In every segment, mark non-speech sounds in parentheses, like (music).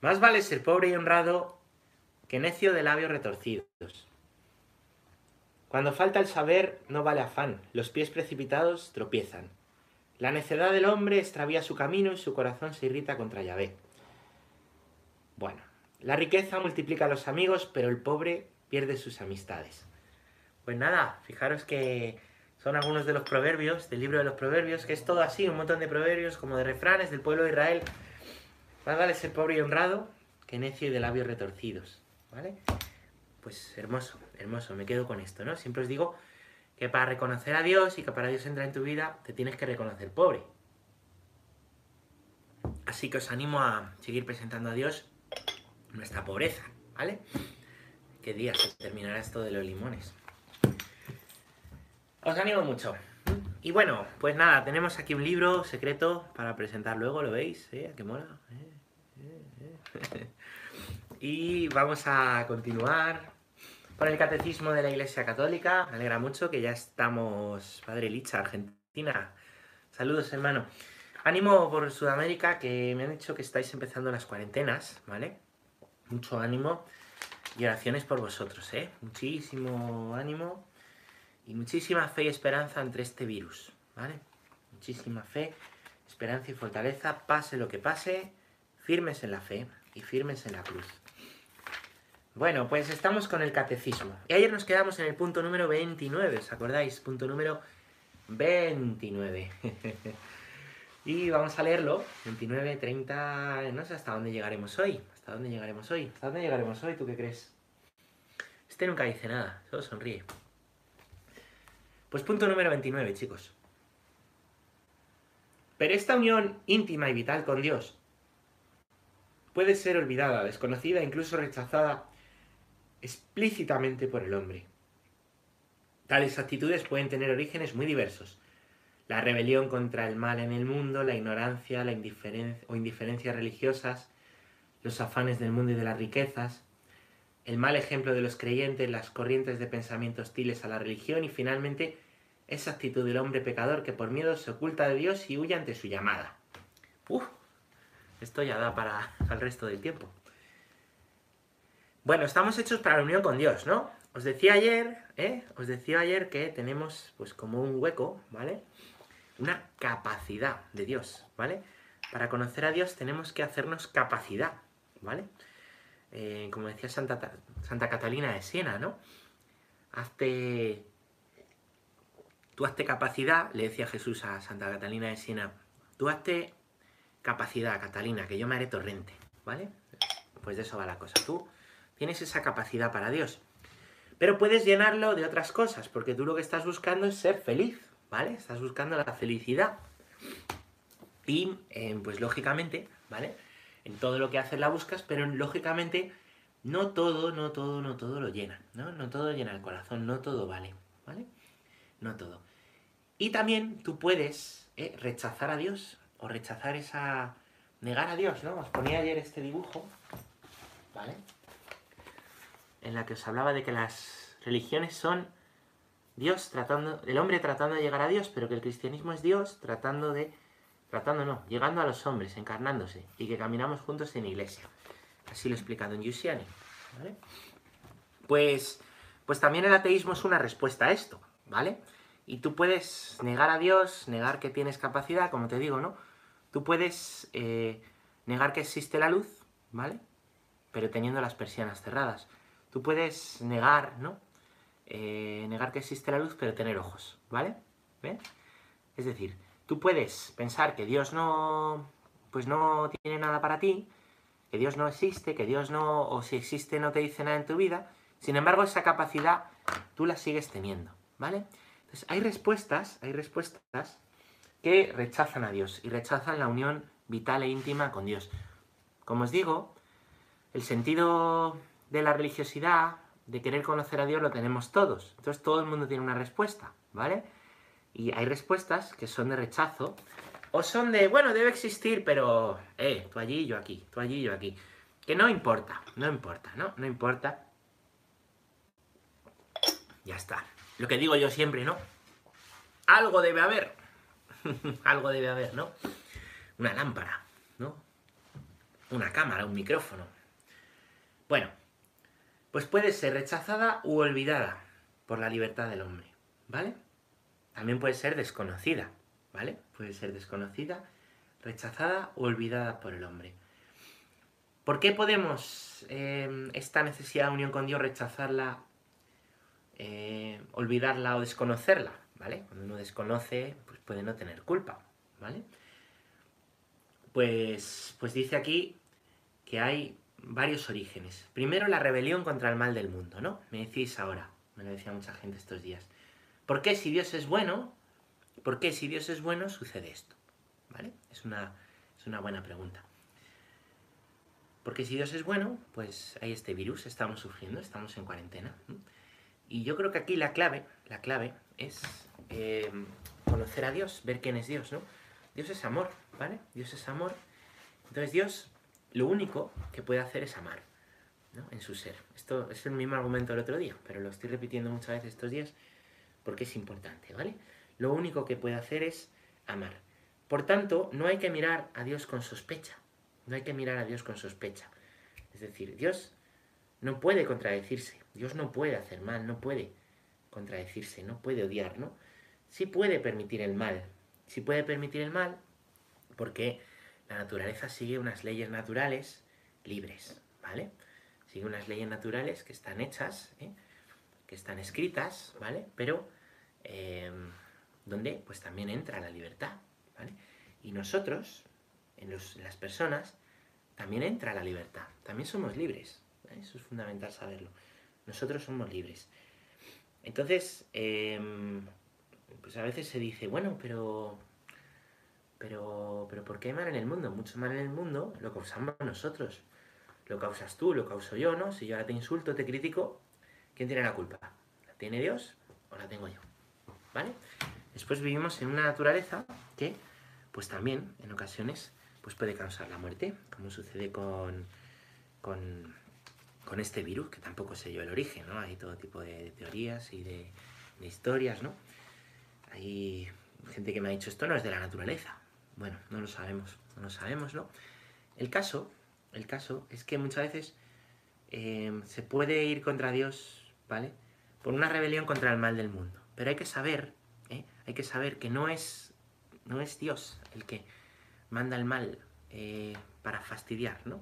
Más vale ser pobre y honrado que necio de labios retorcidos. Cuando falta el saber, no vale afán. Los pies precipitados tropiezan. La necedad del hombre extravía su camino y su corazón se irrita contra Yahvé. Bueno, la riqueza multiplica a los amigos, pero el pobre pierde sus amistades. Pues nada, fijaros que son algunos de los proverbios del libro de los proverbios, que es todo así, un montón de proverbios como de refranes del pueblo de Israel. Más vale ser pobre y honrado que necio y de labios retorcidos. ¿Vale? Pues hermoso, hermoso, me quedo con esto, ¿no? Siempre os digo que para reconocer a Dios y que para Dios entrar en tu vida, te tienes que reconocer pobre. Así que os animo a seguir presentando a Dios nuestra pobreza, ¿vale? ¿Qué día se terminará esto de los limones? Os animo mucho. Y bueno, pues nada, tenemos aquí un libro secreto para presentar luego, ¿lo veis? ¿Eh? ¿Qué mola? ¿Eh? (laughs) y vamos a continuar con el Catecismo de la Iglesia Católica. Me alegra mucho que ya estamos, Padre Licha, Argentina. Saludos, hermano. Ánimo por Sudamérica, que me han dicho que estáis empezando las cuarentenas, ¿vale? Mucho ánimo y oraciones por vosotros, ¿eh? Muchísimo ánimo y muchísima fe y esperanza entre este virus, ¿vale? Muchísima fe, esperanza y fortaleza, pase lo que pase, firmes en la fe y firmes en la cruz. Bueno, pues estamos con el catecismo. Y ayer nos quedamos en el punto número 29, ¿os acordáis? Punto número 29. (laughs) y vamos a leerlo. 29, 30... No sé hasta dónde llegaremos hoy. ¿Hasta dónde llegaremos hoy? ¿Hasta dónde llegaremos hoy? ¿Tú qué crees? Este nunca dice nada, solo sonríe. Pues punto número 29, chicos. Pero esta unión íntima y vital con Dios puede ser olvidada, desconocida, incluso rechazada explícitamente por el hombre. Tales actitudes pueden tener orígenes muy diversos. La rebelión contra el mal en el mundo, la ignorancia la indiferencia, o indiferencias religiosas, los afanes del mundo y de las riquezas, el mal ejemplo de los creyentes, las corrientes de pensamiento hostiles a la religión y finalmente esa actitud del hombre pecador que por miedo se oculta de Dios y huye ante su llamada. Uf, esto ya da para el resto del tiempo. Bueno, estamos hechos para la unión con Dios, ¿no? Os decía ayer, ¿eh? Os decía ayer que tenemos pues como un hueco, ¿vale? Una capacidad de Dios, ¿vale? Para conocer a Dios tenemos que hacernos capacidad, ¿vale? Eh, como decía Santa, Santa Catalina de Siena, ¿no? Hazte... Tú hazte capacidad, le decía Jesús a Santa Catalina de Siena, tú hazte capacidad, Catalina, que yo me haré torrente, ¿vale? Pues de eso va la cosa. Tú Tienes esa capacidad para Dios. Pero puedes llenarlo de otras cosas, porque tú lo que estás buscando es ser feliz, ¿vale? Estás buscando la felicidad. Y, eh, pues lógicamente, ¿vale? En todo lo que haces la buscas, pero lógicamente no todo, no todo, no todo lo llena, ¿no? No todo llena el corazón, no todo vale, ¿vale? No todo. Y también tú puedes eh, rechazar a Dios, o rechazar esa... negar a Dios, ¿no? Os ponía ayer este dibujo, ¿vale? en la que os hablaba de que las religiones son Dios tratando, el hombre tratando de llegar a Dios, pero que el cristianismo es Dios tratando de, tratando no, llegando a los hombres, encarnándose, y que caminamos juntos en iglesia. Así lo he explicado en Yusiani. ¿vale? Pues, pues también el ateísmo es una respuesta a esto, ¿vale? Y tú puedes negar a Dios, negar que tienes capacidad, como te digo, ¿no? Tú puedes eh, negar que existe la luz, ¿vale? Pero teniendo las persianas cerradas. Tú puedes negar, ¿no? Eh, negar que existe la luz, pero tener ojos, ¿vale? ¿Ven? Es decir, tú puedes pensar que Dios no, pues no tiene nada para ti, que Dios no existe, que Dios no, o si existe no te dice nada en tu vida, sin embargo esa capacidad tú la sigues teniendo, ¿vale? Entonces hay respuestas, hay respuestas que rechazan a Dios y rechazan la unión vital e íntima con Dios. Como os digo, el sentido de la religiosidad, de querer conocer a Dios, lo tenemos todos. Entonces todo el mundo tiene una respuesta, ¿vale? Y hay respuestas que son de rechazo, o son de, bueno, debe existir, pero, eh, tú allí, yo aquí, tú allí, yo aquí. Que no importa, no importa, ¿no? No importa. Ya está. Lo que digo yo siempre, ¿no? Algo debe haber. (laughs) Algo debe haber, ¿no? Una lámpara, ¿no? una cámara, un micrófono. Bueno, pues puede ser rechazada u olvidada por la libertad del hombre, ¿vale? También puede ser desconocida, ¿vale? Puede ser desconocida, rechazada o olvidada por el hombre. ¿Por qué podemos eh, esta necesidad de unión con Dios rechazarla, eh, olvidarla o desconocerla? ¿Vale? Cuando uno desconoce, pues puede no tener culpa, ¿vale? Pues, pues dice aquí que hay varios orígenes. Primero, la rebelión contra el mal del mundo, ¿no? Me decís ahora, me lo decía mucha gente estos días. ¿Por qué si Dios es bueno, por qué si Dios es bueno sucede esto? ¿Vale? Es una, es una buena pregunta. Porque si Dios es bueno, pues hay este virus, estamos sufriendo, estamos en cuarentena. Y yo creo que aquí la clave, la clave es eh, conocer a Dios, ver quién es Dios, ¿no? Dios es amor, ¿vale? Dios es amor. Entonces Dios lo único que puede hacer es amar, ¿no? En su ser. Esto es el mismo argumento del otro día, pero lo estoy repitiendo muchas veces estos días porque es importante, ¿vale? Lo único que puede hacer es amar. Por tanto, no hay que mirar a Dios con sospecha. No hay que mirar a Dios con sospecha. Es decir, Dios no puede contradecirse. Dios no puede hacer mal, no puede contradecirse, no puede odiar, ¿no? Sí puede permitir el mal. Sí puede permitir el mal porque la naturaleza sigue unas leyes naturales libres, ¿vale? Sigue unas leyes naturales que están hechas, ¿eh? que están escritas, ¿vale? Pero eh, donde pues también entra la libertad, ¿vale? Y nosotros, en, las personas, también entra la libertad. También somos libres. Eso es fundamental saberlo. Nosotros somos libres. Entonces, em, pues a veces se dice, bueno, pero, pero, pero ¿por qué hay mal en el mundo? Mucho mal en el mundo lo causamos nosotros. Lo causas tú, lo causo yo, ¿no? Si yo ahora te insulto, te critico, ¿quién tiene la culpa? ¿La tiene Dios o la tengo yo? ¿Vale? Después vivimos en una naturaleza que pues también en ocasiones pues puede causar la muerte, como sucede con, con, este virus, que tampoco sé yo el origen, ¿no? Hay todo tipo de teorías y de, historias, ¿no? Hay gente que me ha dicho esto no es de la naturaleza. Bueno, no lo sabemos, no lo sabemos, ¿no? El caso, el caso es que muchas veces eh, se puede ir contra Dios, ¿vale? Por una rebelión contra el mal del mundo. Pero hay que saber, ¿eh? hay que saber que no es no es Dios el que manda el mal eh, para fastidiar, ¿no?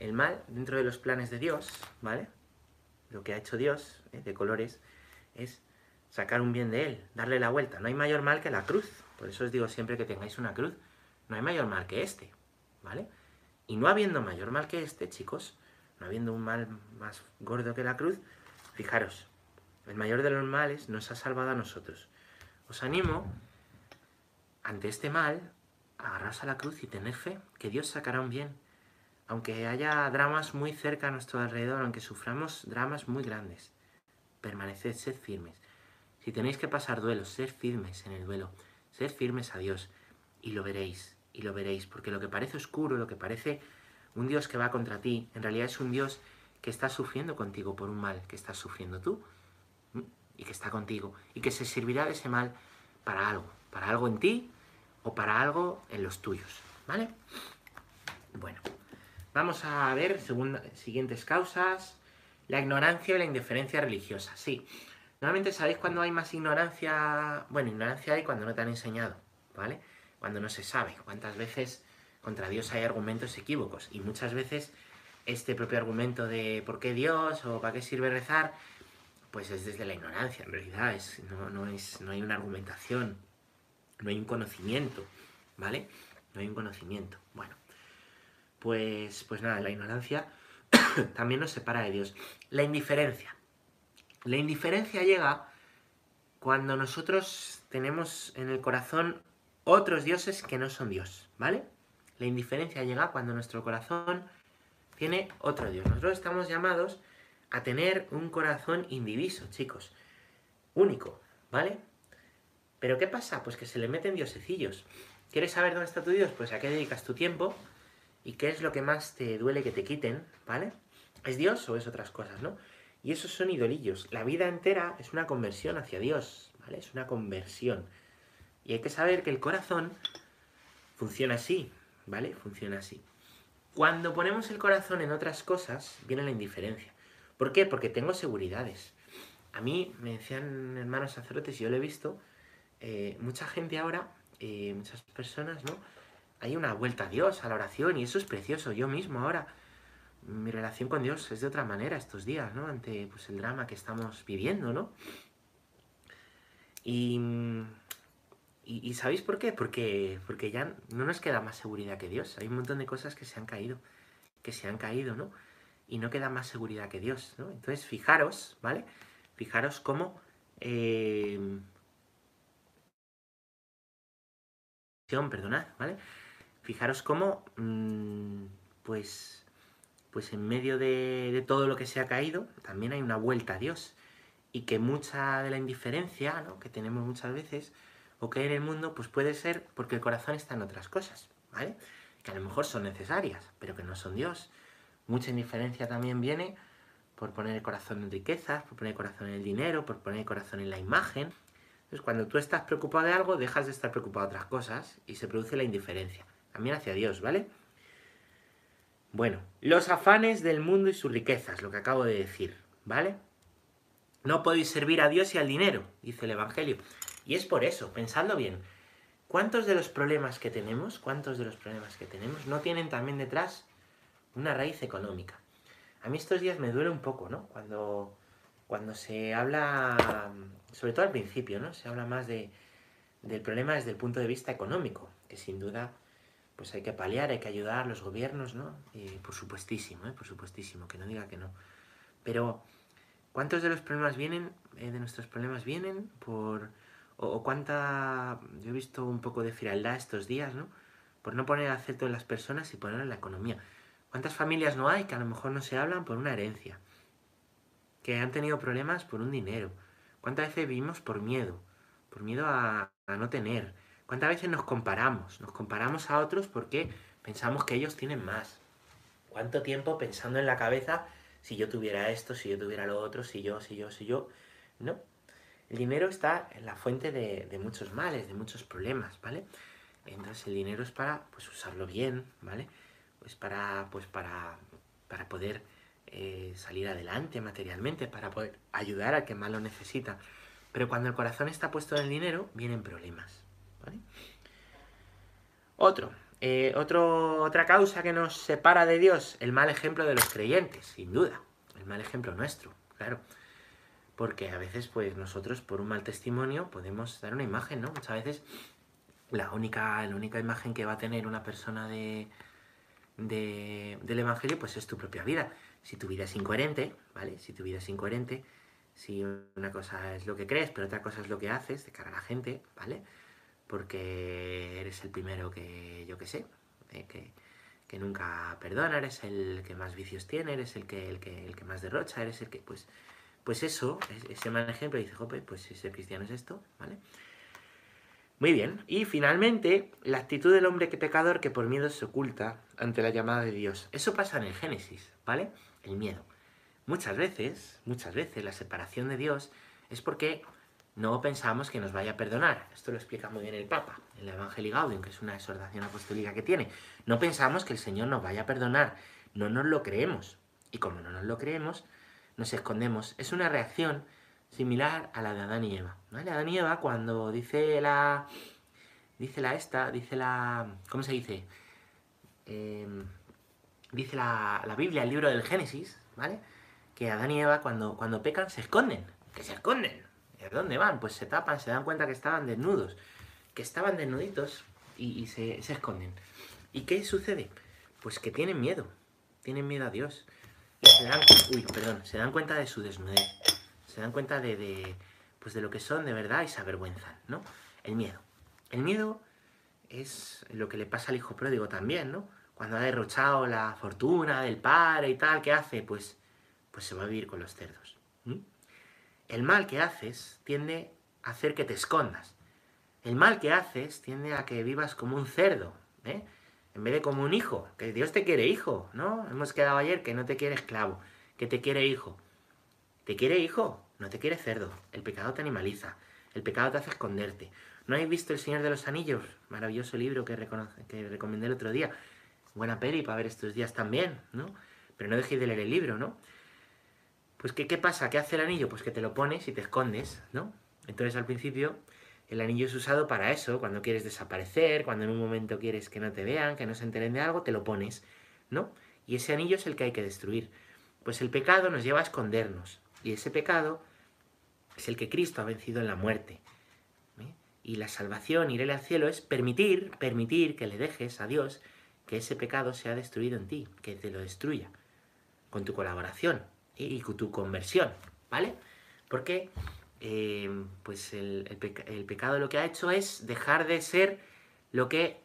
El mal, dentro de los planes de Dios, ¿vale? Lo que ha hecho Dios, eh, de colores, es sacar un bien de él, darle la vuelta. No hay mayor mal que la cruz. Por eso os digo siempre que tengáis una cruz. No hay mayor mal que este, ¿vale? Y no habiendo mayor mal que este, chicos, no habiendo un mal más gordo que la cruz, fijaros, el mayor de los males nos ha salvado a nosotros. Os animo ante este mal, agarraos a la cruz y tener fe, que Dios sacará un bien. Aunque haya dramas muy cerca a nuestro alrededor, aunque suframos dramas muy grandes, permaneced, sed firmes. Si tenéis que pasar duelos, sed firmes en el duelo, sed firmes a Dios y lo veréis, y lo veréis, porque lo que parece oscuro, lo que parece un Dios que va contra ti, en realidad es un Dios que está sufriendo contigo por un mal que estás sufriendo tú y que está contigo y que se servirá de ese mal para algo, para algo en ti o para algo en los tuyos, ¿vale? Bueno, vamos a ver siguientes causas. La ignorancia y la indiferencia religiosa, sí. Normalmente sabéis cuando hay más ignorancia, bueno, ignorancia hay cuando no te han enseñado, ¿vale? Cuando no se sabe. ¿Cuántas veces contra Dios hay argumentos equívocos? Y muchas veces este propio argumento de ¿por qué Dios? o ¿para qué sirve rezar? Pues es desde la ignorancia, en realidad, es, no, es, no hay una argumentación no hay un conocimiento, ¿vale? No hay un conocimiento. Bueno, pues, pues nada, la ignorancia (coughs) también nos separa de Dios. La indiferencia. La indiferencia llega cuando nosotros tenemos en el corazón otros dioses que no son Dios, ¿vale? La indiferencia llega cuando nuestro corazón tiene otro Dios. Nosotros estamos llamados a tener un corazón indiviso, chicos. Único, ¿vale? Pero ¿qué pasa? Pues que se le meten diosecillos. ¿Quieres saber dónde está tu Dios? Pues a qué dedicas tu tiempo y qué es lo que más te duele que te quiten, ¿vale? ¿Es Dios o es otras cosas, no? Y esos son idolillos. La vida entera es una conversión hacia Dios, ¿vale? Es una conversión. Y hay que saber que el corazón funciona así, ¿vale? Funciona así. Cuando ponemos el corazón en otras cosas, viene la indiferencia. ¿Por qué? Porque tengo seguridades. A mí me decían hermanos sacerdotes, y yo lo he visto, eh, mucha gente ahora, eh, muchas personas, ¿no? Hay una vuelta a Dios, a la oración, y eso es precioso. Yo mismo ahora, mi relación con Dios es de otra manera estos días, ¿no? Ante pues, el drama que estamos viviendo, ¿no? Y, y, ¿sabéis por qué? Porque, porque ya no nos queda más seguridad que Dios. Hay un montón de cosas que se han caído, que se han caído, ¿no? Y no queda más seguridad que Dios, ¿no? Entonces, fijaros, ¿vale? Fijaros cómo... Eh, perdonad, ¿vale? Fijaros cómo, mm, pues, pues en medio de, todo lo que se ha caído, también hay una vuelta a Dios. Y que mucha de la indiferencia ¿no? que tenemos muchas veces, o que en el mundo, pues puede ser porque el corazón está en otras cosas, ¿vale? Que a lo mejor son necesarias, pero que no son Dios. Mucha indiferencia también viene por poner el corazón en riquezas, por poner el corazón en el dinero, por poner el corazón en la imagen. Entonces, cuando tú estás preocupado de algo, dejas de estar preocupado de otras cosas y se produce la indiferencia. También hacia Dios, ¿vale? Bueno, los afanes del mundo y sus riquezas, lo que acabo de decir, ¿vale? No podéis servir a Dios y al dinero, dice el Evangelio. Y es por eso, pensando bien, ¿cuántos de los problemas que tenemos, cuántos de los problemas que tenemos no tienen también detrás una raíz económica? A mí estos días me duele un poco, ¿no? Cuando, cuando se habla, sobre todo al principio, ¿no? Se habla más de, del problema desde el punto de vista económico, que sin duda pues hay que paliar, hay que ayudar a los gobiernos, ¿no? Y por supuestísimo, ¿eh? por supuestísimo, que no diga que no. Pero, ¿cuántos de los problemas vienen, eh, de nuestros problemas vienen por... O, cuánta... Yo he visto un poco de frialdad estos días, ¿no? Por no poner acento en las personas y poner en la economía. ¿Cuántas familias no hay que a lo mejor no se hablan por una herencia? Que han tenido problemas por un dinero. ¿Cuántas veces vivimos por miedo? Por miedo a, a no tener ¿Cuántas veces nos comparamos? Nos comparamos a otros porque pensamos que ellos tienen más. ¿Cuánto tiempo pensando en la cabeza si yo tuviera esto, si yo tuviera lo otro, si yo, si yo, si yo? No. El dinero está en la fuente de, muchos males, de muchos problemas, ¿vale? Entonces el dinero es para pues, usarlo bien, ¿vale? Pues para, pues para, para poder eh, salir adelante materialmente, para poder ayudar al que más lo necesita. Pero cuando el corazón está puesto en el dinero, vienen problemas. Otro, eh, otro, otra causa que nos separa de Dios, el mal ejemplo de los creyentes, sin duda. El mal ejemplo nuestro, claro. Porque a veces, pues, nosotros por un mal testimonio podemos dar una imagen, ¿no? Muchas veces la única, la única imagen que va a tener una persona de, del Evangelio, pues es tu propia vida. Si tu vida es incoherente, ¿vale? Si tu vida es incoherente, si una cosa es lo que crees, pero otra cosa es lo que haces de cara a la gente, ¿vale? Porque eres el primero que, yo que sé, eh, que, nunca perdona, eres el que más vicios tiene, eres el que, el que, el que más derrocha, eres el que, pues, pues eso, ese mal ejemplo, dice, jope, pues si ser cristiano es esto, ¿vale? Muy bien, y finalmente, la actitud del hombre que pecador que por miedo se oculta ante la llamada de Dios. Eso pasa en el Génesis, ¿vale? El miedo. Muchas veces, muchas veces la separación de Dios es porque no pensamos que nos vaya a perdonar. Esto lo explica muy bien el Papa en la Evangelii Gaudium, que es una exhortación apostólica que tiene. No pensamos que el Señor nos vaya a perdonar, no nos lo creemos. Y como no nos lo creemos, nos escondemos. Es una reacción similar a la de Adán y Eva. ¿vale? Adán y Eva cuando dice la... Dice la esta, dice la... ¿Cómo se dice? Em, dice la, la, Biblia, el libro del Génesis, ¿vale? Que Adán y Eva cuando, cuando pecan se esconden, que se esconden, ¿De dónde van? Pues se tapan, se dan cuenta que estaban desnudos, que estaban desnuditos y, se, esconden. ¿Y qué sucede? Pues que tienen miedo, tienen miedo a Dios. Y se dan, uy, perdón, se dan cuenta de su desnudez, se dan cuenta de, pues de lo que son de verdad y se avergüenzan, ¿no? El miedo. El miedo es lo que le pasa al hijo pródigo también, ¿no? Cuando ha derrochado la fortuna del padre y tal, ¿qué hace? Pues, pues se va a vivir con los cerdos el mal que haces tiende a hacer que te escondas. El mal que haces tiende a que vivas como un cerdo, ¿eh? En vez de como un hijo, que Dios te quiere hijo, ¿no? Hemos quedado ayer que no te quiere esclavo, que te quiere hijo. Te quiere hijo, no te quiere cerdo. El pecado te animaliza, el pecado te hace esconderte. ¿No habéis visto El Señor de los Anillos? Maravilloso libro que, recomendé el otro día. buena peli para ver estos días también, ¿no? Pero no dejéis de leer el libro, ¿no? Pues ¿qué, ¿qué pasa? ¿Qué hace el anillo? Pues que te lo pones y te escondes, ¿no? Entonces al principio el anillo es usado para eso, cuando quieres desaparecer, cuando en un momento quieres que no te vean, que no se enteren de algo, te lo pones, ¿no? Y ese anillo es el que hay que destruir. Pues el pecado nos lleva a escondernos. Y ese pecado es el que Cristo ha vencido en la muerte. ¿eh? Y la salvación, ir al cielo, es permitir, permitir que le dejes a Dios que ese pecado sea destruido en ti, que te lo destruya, con tu colaboración. Y tu conversión, ¿vale? Porque eh, pues el, pecado lo que ha hecho es dejar de ser lo que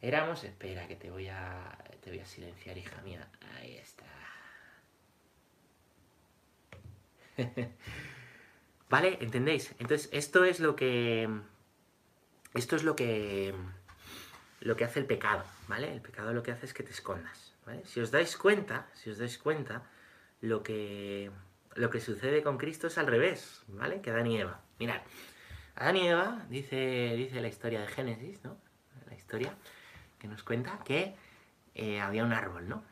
éramos. Espera, que te voy a, te voy a silenciar, hija mía. Ahí está. (laughs) ¿Vale? ¿Entendéis? Entonces, esto es lo que. Esto es lo que. Lo que hace el pecado, ¿vale? El pecado lo que hace es que te escondas, ¿vale? Si os dais cuenta, si os dais cuenta, lo que lo que sucede con Cristo es al revés, ¿vale? Que Adán y Eva. Mirad, Adán y Eva, dice, dice la historia de Génesis, ¿no? La historia que nos cuenta que eh, había un árbol, ¿no?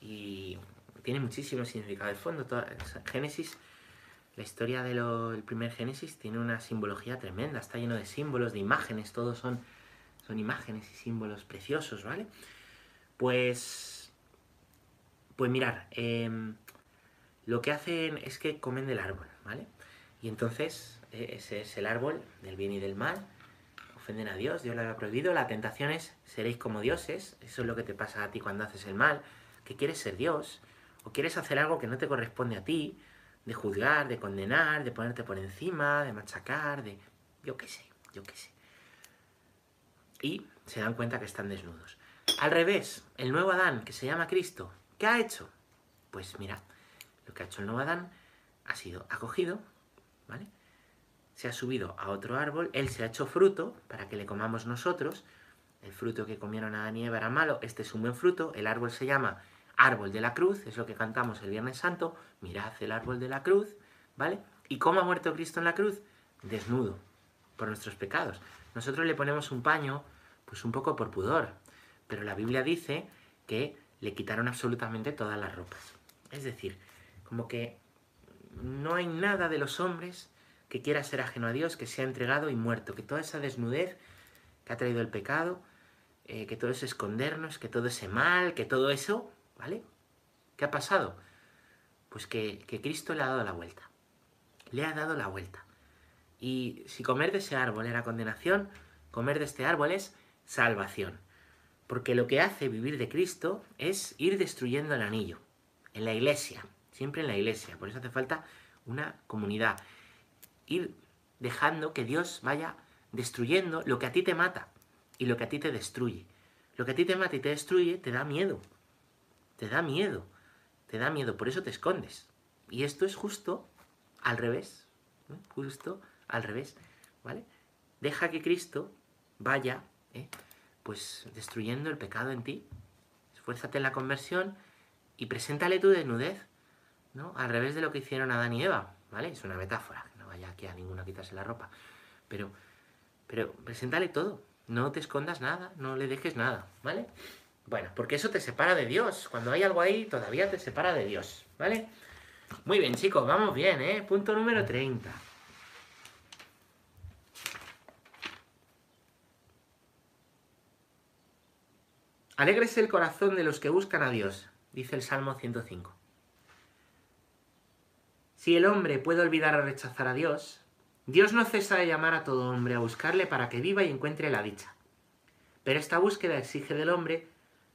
Y tiene muchísimo significado. De fondo, toda, Génesis, la historia del primer Génesis tiene una simbología tremenda, está lleno de símbolos, de imágenes, todos son, son imágenes y símbolos preciosos, ¿vale? Pues, pues mirar, eh, lo que hacen es que comen del árbol, ¿vale? Y entonces e, ese es el árbol del bien y del mal. Ofenden a Dios, Dios lo había prohibido. La tentación es, seréis como dioses. Eso es lo que te pasa a ti cuando haces el mal. Que quieres ser Dios. O quieres hacer algo que no te corresponde a ti. De juzgar, de condenar, de ponerte por encima, de machacar, de... Yo qué sé, yo qué sé. Y se dan cuenta que están desnudos. Al revés, el nuevo Adán, que se llama Cristo, ¿qué ha hecho? Pues mira, lo que ha hecho el nuevo Adán ha sido acogido, ¿vale? Se ha subido a otro árbol, él se ha hecho fruto para que le comamos nosotros. El fruto que comieron Adán y Eva era malo, este es un buen fruto. El árbol se llama árbol de la cruz, es lo que cantamos el Viernes Santo. Mirad el árbol de la cruz, ¿vale? ¿Y cómo ha muerto Cristo en la cruz? Desnudo, por nuestros pecados. Nosotros le ponemos un paño, pues un poco por pudor, pero la Biblia dice que le quitaron absolutamente todas las ropas. Es decir, como que no hay nada de los hombres que quiera ser ajeno a Dios, que sea entregado y muerto, que toda esa desnudez que ha traído el pecado, eh, que todo ese escondernos, que todo ese mal, que todo eso, ¿vale? ¿Qué ha pasado? Pues que, que Cristo le ha dado la vuelta. Le ha dado la vuelta. Y si comer de ese árbol era condenación, comer de este árbol es salvación. Porque lo que hace vivir de Cristo es ir destruyendo el anillo en la iglesia, siempre en la iglesia. Por eso hace falta una comunidad. Ir dejando que Dios vaya destruyendo lo que a ti te mata y lo que a ti te destruye. Lo que a ti te mata y te destruye te da miedo. Te da miedo. Te da miedo. Por eso te escondes. Y esto es justo al revés. Justo al revés. ¿Vale? Deja que Cristo vaya, ¿eh? pues destruyendo el pecado en ti. Esfuérzate en la conversión y preséntale tu desnudez ¿no? Al revés de lo que hicieron Adán y Eva, ¿vale? Es una metáfora, no vaya aquí a ninguno a quitarse la ropa. Pero, pero preséntale todo, no te escondas nada, no le dejes nada, ¿vale? Bueno, porque eso te separa de Dios. Cuando hay algo ahí, todavía te separa de Dios, ¿vale? Muy bien, chicos, vamos bien, ¿eh? Punto número 30. Alégrese el corazón de los que buscan a Dios, dice el Salmo 105. Si el hombre puede olvidar o rechazar a Dios, Dios no cesa de llamar a todo hombre a buscarle para que viva y encuentre la dicha. Pero esta búsqueda exige del hombre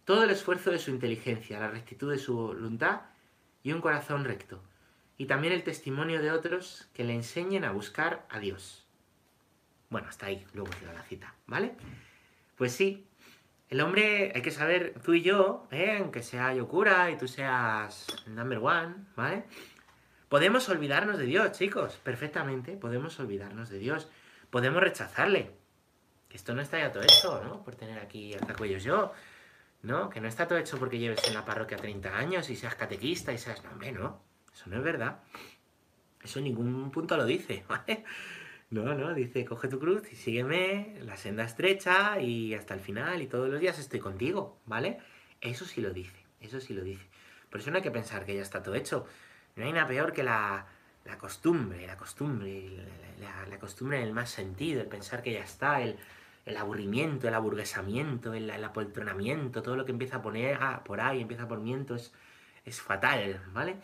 todo el esfuerzo de su inteligencia, la rectitud de su voluntad y un corazón recto, y también el testimonio de otros que le enseñen a buscar a Dios. Bueno, hasta ahí, luego llega la cita, ¿vale? Pues sí, el hombre, hay que saber, tú y yo, ¿eh? aunque sea yo cura y tú seas el number one, ¿vale? Podemos olvidarnos de Dios, chicos, perfectamente, podemos olvidarnos de Dios. Podemos rechazarle. Que esto no está ya todo hecho, ¿no? Por tener aquí cuellos yo. ¿No? Que no está todo hecho porque lleves en la parroquia 30 años y seas catequista y seas... No, hombre, no. Eso no es verdad. Eso en ningún punto lo dice, (laughs) ¿vale? No, no, dice, coge tu cruz y sígueme la senda estrecha y hasta el final y todos los días estoy contigo, ¿vale? Eso sí lo dice, eso sí lo dice. Por eso no hay que pensar que ya está todo hecho. No hay nada peor que la, costumbre, la costumbre, la, costumbre en el más sentido, el pensar que ya está, el, aburrimiento, el aburguesamiento, el, apoltronamiento, todo lo que empieza a poner ah, por ahí, empieza por miento, es fatal, ¿vale?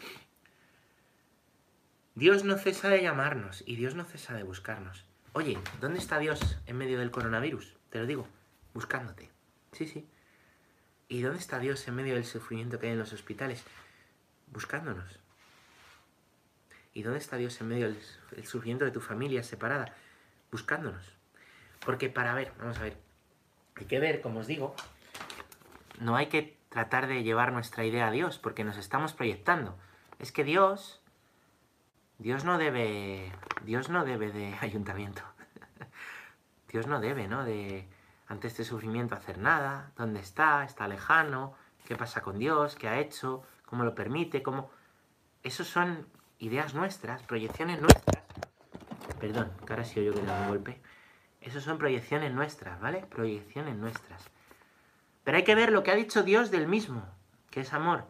Dios no cesa de llamarnos y Dios no cesa de buscarnos. Oye, ¿dónde está Dios en medio del coronavirus? Te lo digo, buscándote. Sí, sí. ¿Y dónde está Dios en medio del sufrimiento que hay en los hospitales? Buscándonos. ¿Y dónde está Dios en medio del sufrimiento de tu familia separada? Buscándonos. Porque para ver, vamos a ver, hay que ver, como os digo, no hay que tratar de llevar nuestra idea a Dios, porque nos estamos proyectando. Es que Dios, Dios no debe, Dios no debe de (laughs) ayuntamiento. Dios no debe, ¿no? De, ante este sufrimiento hacer nada, dónde está, está lejano, qué pasa con Dios, qué ha hecho, cómo lo permite, cómo... Esos son ideas nuestras, proyecciones nuestras. Perdón, ahora sí yo que le un golpe. Esos son proyecciones nuestras, ¿vale? Proyecciones nuestras. Pero hay que ver lo que ha dicho Dios del mismo, que es amor.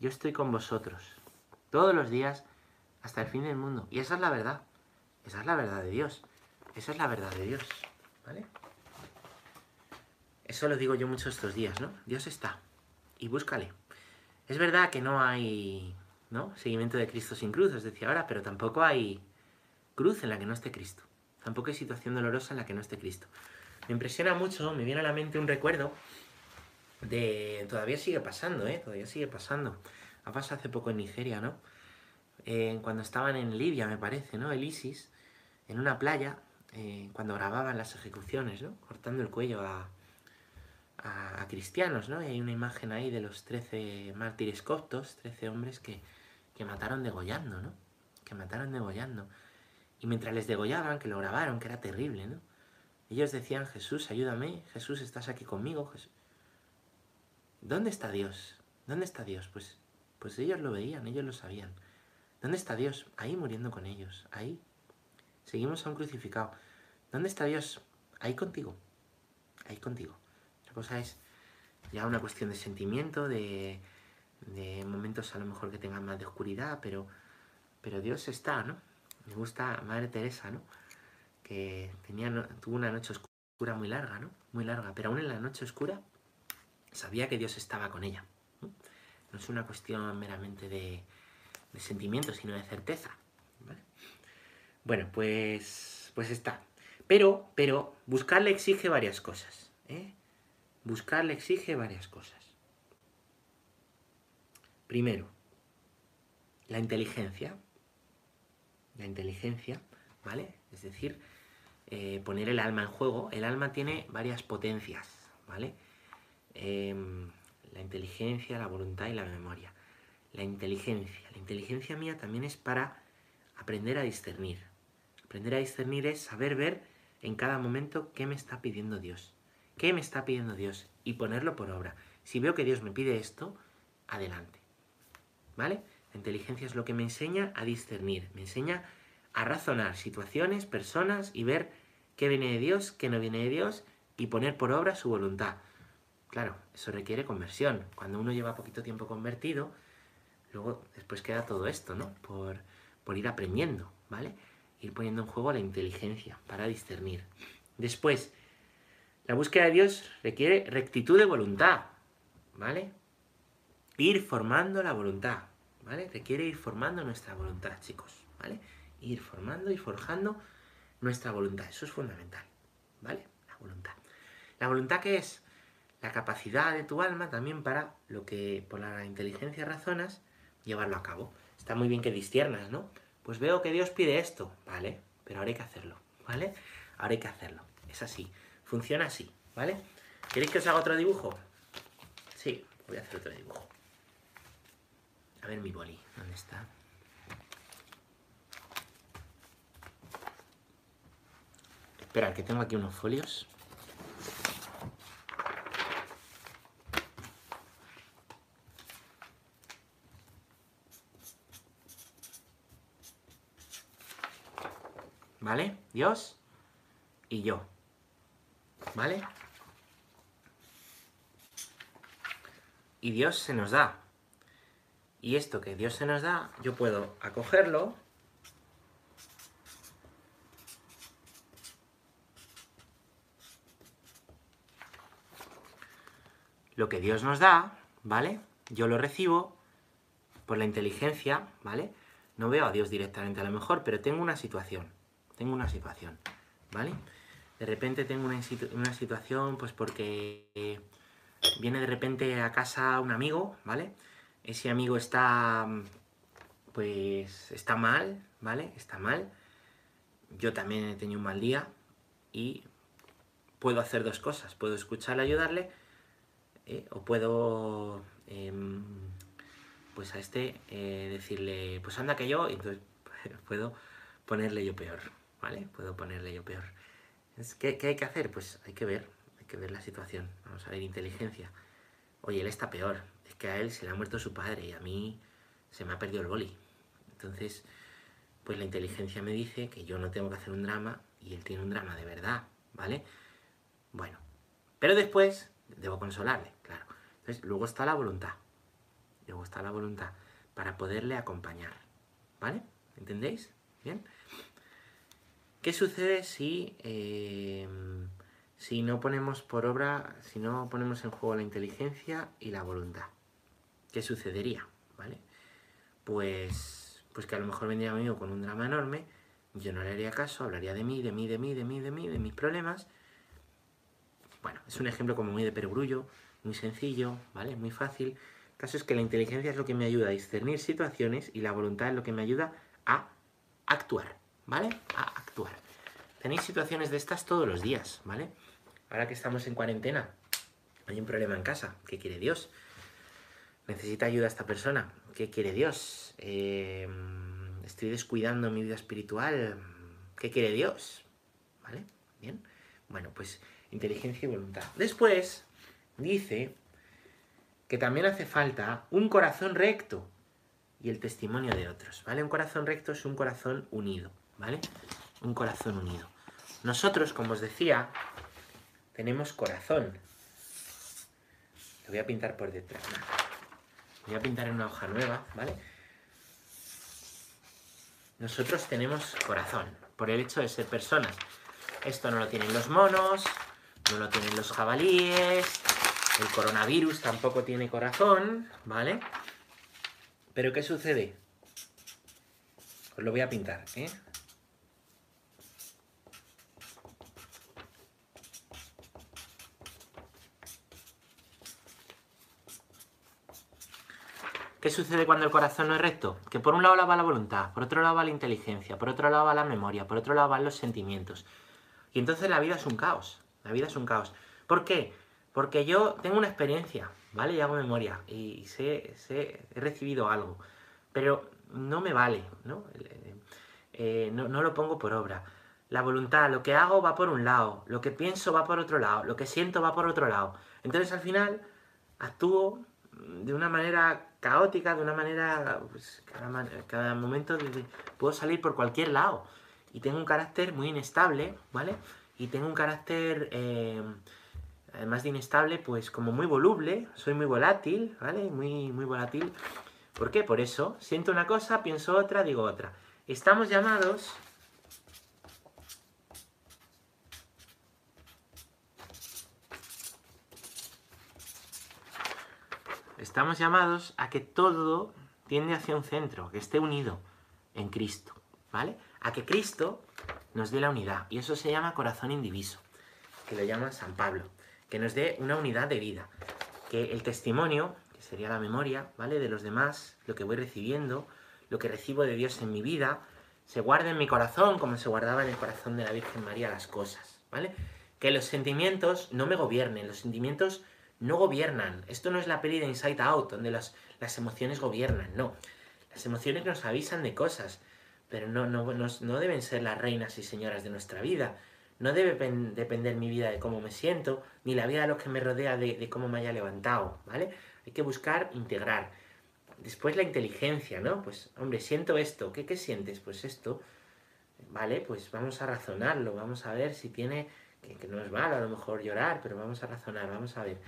Yo estoy con vosotros todos los días hasta el fin del mundo. Y esa es la verdad. Esa es la verdad de Dios. Esa es la verdad de Dios, ¿vale? Eso lo digo yo mucho estos días, ¿no? Dios está. Y búscale. Es verdad que no hay, ¿no? Seguimiento de Cristo sin cruz, os decía ahora, pero tampoco hay cruz en la que no esté Cristo. Tampoco hay situación dolorosa en la que no esté Cristo. Me impresiona mucho, me viene a la mente un recuerdo de... Todavía sigue pasando, ¿eh? Todavía sigue pasando. Ha pasado hace poco en Nigeria, ¿no? Eh, cuando estaban en Libia, me parece, ¿no? El ISIS, en una playa, eh, cuando grababan las ejecuciones, ¿no? Cortando el cuello a, a, cristianos, ¿no? Y hay una imagen ahí de los 13 mártires coptos, 13 hombres que, que mataron degollando, ¿no? Que mataron degollando. Y mientras les degollaban, que lo grabaron, que era terrible, ¿no? Ellos decían, Jesús, ayúdame, Jesús, estás aquí conmigo. Jesús. ¿Dónde está Dios? ¿Dónde está Dios? Pues, pues ellos lo veían, ellos lo sabían. ¿Dónde está Dios? Ahí muriendo con ellos, ahí. Seguimos a un crucificado. ¿Dónde está Dios? Ahí contigo, ahí contigo cosa es ya una cuestión de sentimiento, de, momentos a lo mejor que tengan más de oscuridad, pero, pero Dios está, ¿no? Me gusta Madre Teresa, ¿no? Que tenía, tuvo una noche oscura muy larga, ¿no? Muy larga, pero aún en la noche oscura sabía que Dios estaba con ella. No, es una cuestión meramente de, de sentimiento, sino de certeza. Bueno, pues, pues está. Pero, pero, buscarle exige varias cosas. ¿eh? Exige varias cosas. Primero, la inteligencia. La inteligencia, ¿vale? Es decir, eh, poner el alma en juego. El alma tiene varias potencias, ¿vale? Em, la inteligencia, la voluntad y la memoria. La inteligencia. La inteligencia mía también es para aprender a discernir. Aprender a discernir es saber ver en cada momento qué me está pidiendo Dios. ¿Qué me está pidiendo Dios? Y ponerlo por obra. Si veo que Dios me pide esto, adelante. ¿Vale? La inteligencia es lo que me enseña a discernir, me enseña a razonar situaciones, personas y ver qué viene de Dios, qué no viene de Dios y poner por obra su voluntad. Claro, eso requiere conversión. Cuando uno lleva poquito tiempo convertido, luego después queda todo esto, ¿no? Por, por ir aprendiendo, ¿vale? Ir poniendo en juego la inteligencia para discernir. Después, la búsqueda de Dios requiere rectitud de voluntad, ¿vale? Ir formando la voluntad, ¿vale? Requiere ir formando nuestra voluntad, chicos, ¿vale? Ir formando y forjando nuestra voluntad, eso es fundamental, ¿vale? La voluntad. La voluntad que es la capacidad de tu alma también para lo que por la inteligencia razonas, llevarlo a cabo. Está muy bien que distiernas, ¿no? Pues veo que Dios pide esto, ¿vale? Pero ahora hay que hacerlo, ¿vale? Ahora hay que hacerlo, es así. Funciona así, ¿vale? ¿Queréis que os haga otro dibujo? Sí, voy a hacer otro dibujo. A ver mi boli, ¿dónde está? Espera, que tengo aquí unos folios. ¿Vale? Dios y yo. ¿Vale? y Dios se nos da. Y esto que Dios se nos da, yo puedo acogerlo lo que Dios nos da, ¿vale? Yo lo recibo por la inteligencia, ¿vale? No veo a Dios directamente a lo mejor, pero tengo una situación. Tengo una situación, ¿vale? De repente tengo una, situación, pues porque viene de repente a casa un amigo, ¿vale? Ese amigo está, pues, está mal, ¿vale? Está mal. Yo también he tenido un mal día y puedo hacer dos cosas. Puedo escucharle, ayudarle, ¿eh? o puedo, em, pues a este, eh, decirle, pues anda que yo, y entonces (laughs) puedo ponerle yo peor, ¿vale? Puedo ponerle yo peor. ¿Qué, ¿Qué hay que hacer? Pues hay que ver, hay que ver la situación. Vamos a ver inteligencia. Oye, él está peor. Que a él se le ha muerto su padre y a mí se me ha perdido el boli. Entonces, pues la inteligencia me dice que yo no tengo que hacer un drama y él tiene un drama de verdad, ¿vale? Bueno, pero después debo consolarle, claro. Entonces, luego está la voluntad. Luego está la voluntad para poderle acompañar, ¿vale? ¿Entendéis? ¿Bien? ¿Qué sucede si, eh, si no ponemos por obra, si no ponemos en juego la inteligencia y la voluntad? ¿Qué sucedería? ¿Vale? Pues, pues que a lo mejor vendría amigo con un drama enorme, yo no le haría caso, hablaría de mí, de mí, de mí, de mí, de mí, de mis problemas, bueno, es un ejemplo como muy de perogrullo, muy sencillo, ¿vale? Muy fácil. El caso es que la inteligencia es lo que me ayuda a discernir situaciones y la voluntad es lo que me ayuda a actuar, ¿vale? A actuar. Tenéis situaciones de estas todos los días, ¿vale? Ahora que estamos en cuarentena, hay un problema en casa. ¿Qué quiere Dios? Necesita ayuda esta persona. ¿Qué quiere Dios? Eh, estoy descuidando mi vida espiritual. ¿Qué quiere Dios? ¿Vale? Bien. Bueno, pues inteligencia y voluntad. Después dice que también hace falta un corazón recto y el testimonio de otros, ¿vale? Un corazón recto es un corazón unido, ¿vale? Un corazón unido. Nosotros, como os decía, tenemos corazón. Lo voy a pintar por detrás. Voy a pintar en una hoja nueva, ¿vale? Nosotros tenemos corazón, por el hecho de ser personas. Esto no lo tienen los monos, no lo tienen los jabalíes, el coronavirus tampoco tiene corazón, ¿vale? Pero ¿qué sucede? Os lo voy a pintar, ¿eh? ¿Qué sucede cuando el corazón no es recto? Que por un lado va la voluntad, por otro lado va la inteligencia, por otro lado va la memoria, por otro lado van los sentimientos. Y entonces la vida es un caos. La vida es un caos. ¿Por qué? Porque yo tengo una experiencia, ¿vale? Y hago memoria y sé, sé he recibido algo, pero no me vale, ¿no? Eh, no, no lo pongo por obra. La voluntad, lo que hago va por un lado, lo que pienso va por otro lado, lo que siento va por otro lado. Entonces al final actúo de una manera caótica, de una manera, pues, cada, momento puedo salir por cualquier lado. Y tengo un carácter muy inestable, ¿vale? y tengo un carácter, eh, además de inestable, pues como muy voluble, soy muy volátil, ¿vale? Muy, muy volátil. ¿Por qué? Por eso, siento una cosa, pienso otra, digo otra. Estamos llamados estamos llamados a que todo tiende hacia un centro, que esté unido en Cristo, ¿vale? A que Cristo nos dé la unidad. Y eso se llama corazón indiviso, que lo llama San Pablo. Que nos dé una unidad de vida. Que el testimonio, que sería la memoria, ¿vale? De los demás, lo que voy recibiendo, lo que recibo de Dios en mi vida, se guarde en mi corazón como se guardaba en el corazón de la Virgen María las cosas, ¿vale? Que los sentimientos no me gobiernen, los sentimientos no gobiernan. Esto no es la peli de Inside Out, donde las, las emociones gobiernan, no. Las emociones nos avisan de cosas, pero no, no, no, deben ser las reinas y señoras de nuestra vida. No debe depender mi vida de cómo me siento, ni la vida de los que me rodea de, cómo me haya levantado, ¿vale? Hay que buscar integrar. Después la inteligencia, ¿no? Pues, hombre, siento esto. ¿Qué, qué sientes? Pues esto. ¿Vale? Pues vamos a razonarlo, vamos a ver si tiene, que, que no es malo a lo mejor llorar, pero vamos a razonar, vamos a ver.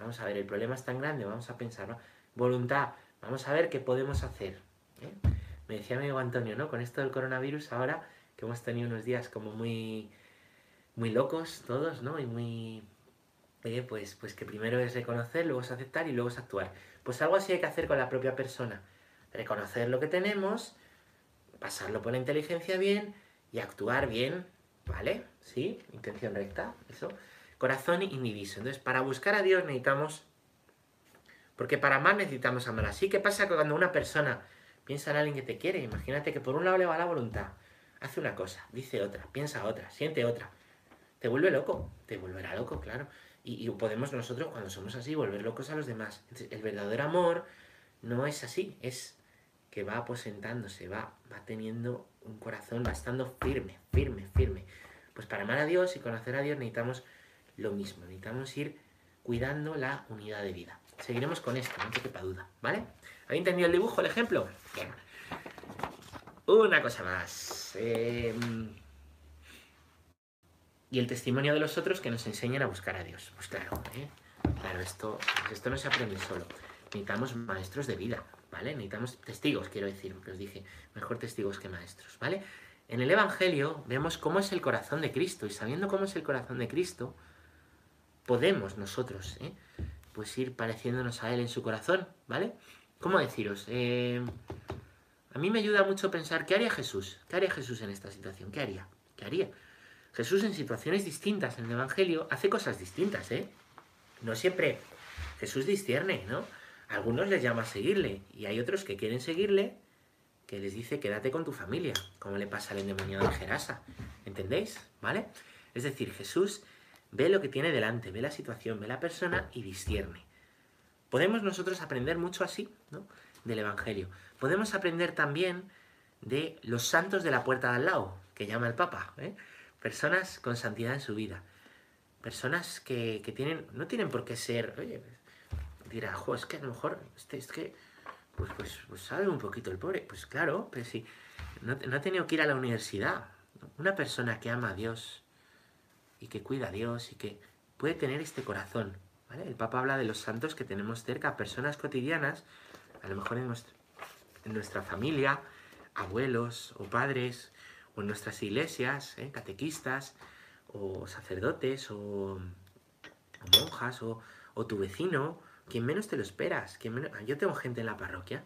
Vamos a ver, el problema es tan grande, vamos a pensar, ¿no? Voluntad, vamos a ver qué podemos hacer. ¿eh? Me decía mi amigo Antonio, ¿no? Con esto del coronavirus ahora, que hemos tenido unos días como muy, muy locos todos, ¿no? Y muy... Oye, pues, pues que primero es reconocer, luego es aceptar y luego es actuar. Pues algo así hay que hacer con la propia persona. Reconocer lo que tenemos, pasarlo por la inteligencia bien y actuar bien, ¿vale? ¿Sí? Intención recta, eso. Corazón indiviso. Entonces, para buscar a Dios necesitamos... Porque para amar necesitamos amar. Así que pasa que cuando una persona piensa en alguien que te quiere, imagínate que por un lado le va la voluntad, hace una cosa, dice otra, piensa otra, siente otra. Te vuelve loco, te volverá loco, claro. Y, podemos nosotros, cuando somos así, volver locos a los demás. el verdadero amor no es así, es que va aposentándose, va, va teniendo un corazón, va estando firme, firme, firme. Pues para amar a Dios y conocer a Dios necesitamos lo mismo, necesitamos ir cuidando la unidad de vida. Seguiremos con esto, no te quepa duda, ¿vale? ¿Habéis entendido el dibujo, el ejemplo? Bien. Una cosa más. Em, y el testimonio de los otros que nos enseñan a buscar a Dios. Pues claro, ¿eh? claro, esto, esto no se aprende solo. Necesitamos maestros de vida, ¿vale? Necesitamos testigos, quiero decir, que os dije, mejor testigos que maestros, ¿vale? En el Evangelio vemos cómo es el corazón de Cristo y sabiendo cómo es el corazón de Cristo, podemos nosotros, ¿eh? pues ir pareciéndonos a Él en su corazón, ¿vale? ¿Cómo deciros? Eh, a mí me ayuda mucho pensar, ¿qué haría Jesús? ¿Qué haría Jesús en esta situación? ¿Qué haría? ¿Qué haría? Jesús en situaciones distintas en el Evangelio hace cosas distintas, ¿eh? No siempre Jesús discierne, ¿no? algunos les llama a seguirle y hay otros que quieren seguirle que les dice quédate con tu familia, como le pasa al endemoniado de Gerasa. ¿Entendéis? ¿Vale? Es decir, Jesús ve lo que tiene delante, ve la situación, ve la persona y discierne. Podemos nosotros aprender mucho así, ¿no? Del Evangelio. Podemos aprender también de los santos de la puerta de al lado, que llama el Papa. ¿eh? Personas con santidad en su vida. Personas que, tienen, no tienen por qué ser, oye, dirá, jo, es que a lo mejor, este, es que, pues, pues, pues sabe un poquito el pobre. Pues claro, pero si no, no ha tenido que ir a la universidad. Una persona que ama a Dios y que cuida a Dios y que puede tener este corazón. El Papa habla de los santos que tenemos cerca, personas cotidianas, a lo mejor en, nuestra familia, abuelos o padres, o en nuestras iglesias, ¿eh? catequistas, o sacerdotes, o, monjas, o, tu vecino, quien menos te lo esperas. Quien Yo tengo gente en la parroquia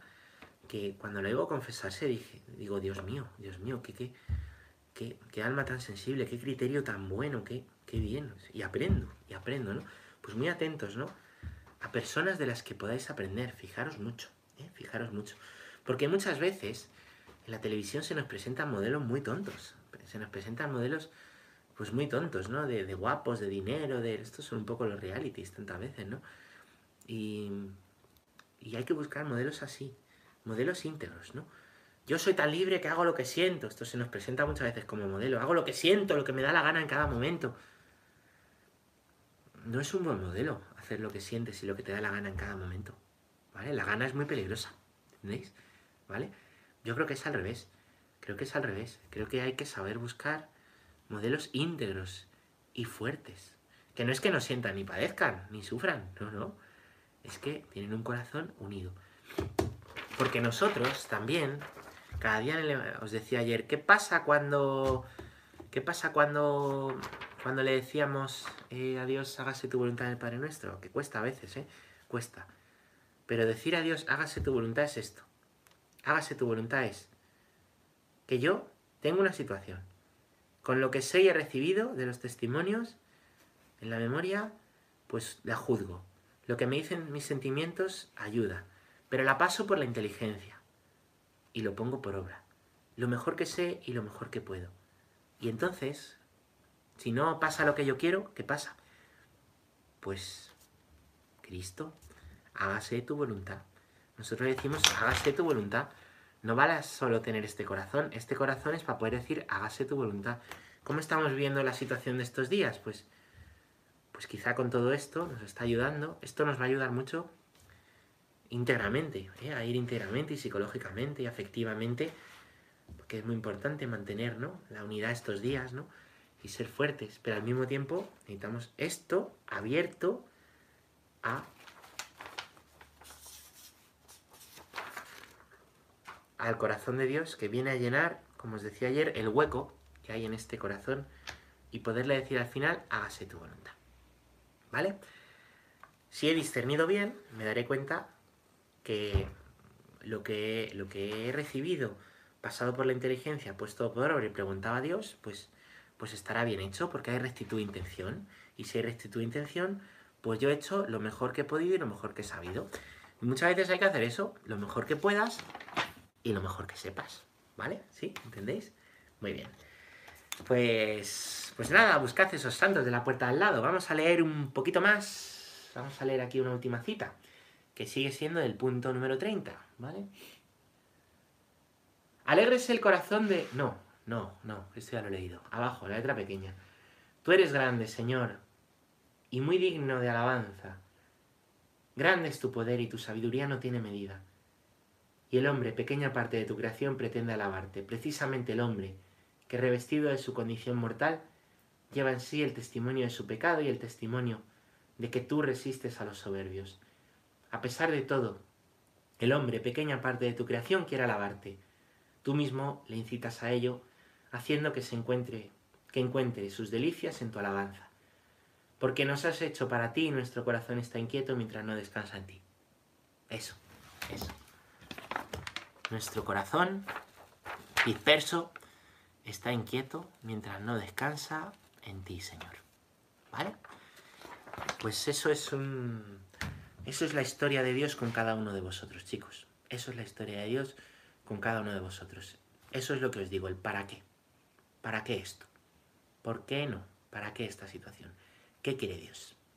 que cuando lo oigo confesarse dije, digo, Dios mío, Dios mío, qué, qué, qué, alma tan sensible, qué criterio tan bueno, qué, qué bien. Y aprendo, y aprendo, ¿no? Pues muy atentos, ¿no? A personas de las que podáis aprender, fijaros mucho, ¿eh? fijaros mucho. Porque muchas veces en la televisión se nos presentan modelos muy tontos. Se nos presentan modelos pues muy tontos, ¿no? De, guapos, de dinero, de... Estos son un poco los realities tantas veces, ¿no? Y, y hay que buscar modelos así, modelos íntegros, ¿no? Yo soy tan libre que hago lo que siento. Esto se nos presenta muchas veces como modelo. Hago lo que siento, lo que me da la gana en cada momento. No es un buen modelo hacer lo que sientes y lo que te da la gana en cada momento. ¿Vale? La gana es muy peligrosa. ¿Entendéis? ¿Vale? Yo creo que es al revés. Creo que es al revés. Creo que hay que saber buscar modelos íntegros y fuertes. Que no es que no sientan ni padezcan, ni sufran, no, no. Es que tienen un corazón unido. Porque nosotros también, cada día os decía ayer, ¿qué pasa cuando... ¿Qué pasa cuando, cuando le decíamos eh, a Dios, hágase tu voluntad en el Padre Nuestro? Que cuesta a veces, ¿eh? Cuesta. Pero decir a Dios, hágase tu voluntad es esto hágase tu voluntad es que yo tengo una situación. Con lo que sé y he recibido de los testimonios en la memoria, pues la juzgo. Lo que me dicen mis sentimientos ayuda, pero la paso por la inteligencia y lo pongo por obra. Lo mejor que sé y lo mejor que puedo. Y entonces, si no pasa lo que yo quiero, ¿qué pasa? Pues, Cristo, hágase tu voluntad. Nosotros decimos, hágase tu voluntad. No vale solo tener este corazón. Este corazón es para poder decir, hágase tu voluntad. ¿Cómo estamos viendo la situación de estos días? Pues, pues quizá con todo esto nos está ayudando. Esto nos va a ayudar mucho íntegramente, ¿eh? a ir íntegramente y psicológicamente y afectivamente, porque es muy importante mantener ¿no? la unidad estos días ¿no? y ser fuertes. Pero al mismo tiempo necesitamos esto abierto a al corazón de Dios que viene a llenar, como os decía ayer, el hueco que hay en este corazón y poderle decir al final, hágase tu voluntad. ¿Vale? Si he discernido bien, me daré cuenta que lo que, lo que he recibido, pasado por la inteligencia, puesto por obra y preguntaba a Dios, pues, pues estará bien hecho, porque hay rectitud de intención. Y si hay rectitud de intención, pues yo he hecho lo mejor que he podido y lo mejor que he sabido. Muchas veces hay que hacer eso, lo mejor que puedas y lo mejor que sepas. ¿Vale? ¿Sí? ¿Entendéis? Muy bien. Pues, pues nada, buscad esos santos de la puerta al lado. Vamos a leer un poquito más. Vamos a leer aquí una última cita, que sigue siendo el punto número 30, ¿vale? Alegres el corazón de... No, no, no, esto ya lo he leído. Abajo, la letra pequeña. Tú eres grande, Señor, y muy digno de alabanza. Grande es tu poder y tu sabiduría no tiene medida. Y el hombre, pequeña parte de tu creación, pretende alabarte. Precisamente el hombre, que revestido de su condición mortal, lleva en sí el testimonio de su pecado y el testimonio de que tú resistes a los soberbios. A pesar de todo, el hombre, pequeña parte de tu creación, quiere alabarte. Tú mismo le incitas a ello, haciendo que se encuentre, que encuentre sus delicias en tu alabanza. Porque nos has hecho para ti y nuestro corazón está inquieto mientras no descansa en ti. Eso, eso. Nuestro corazón disperso está inquieto mientras no descansa en ti, Señor. ¿Vale? Pues eso es un... Eso es la historia de Dios con cada uno de vosotros, chicos. Eso es la historia de Dios con cada uno de vosotros. Eso es lo que os digo, el para qué. ¿Para qué esto? ¿Por qué no? ¿Para qué esta situación? ¿Qué quiere Dios?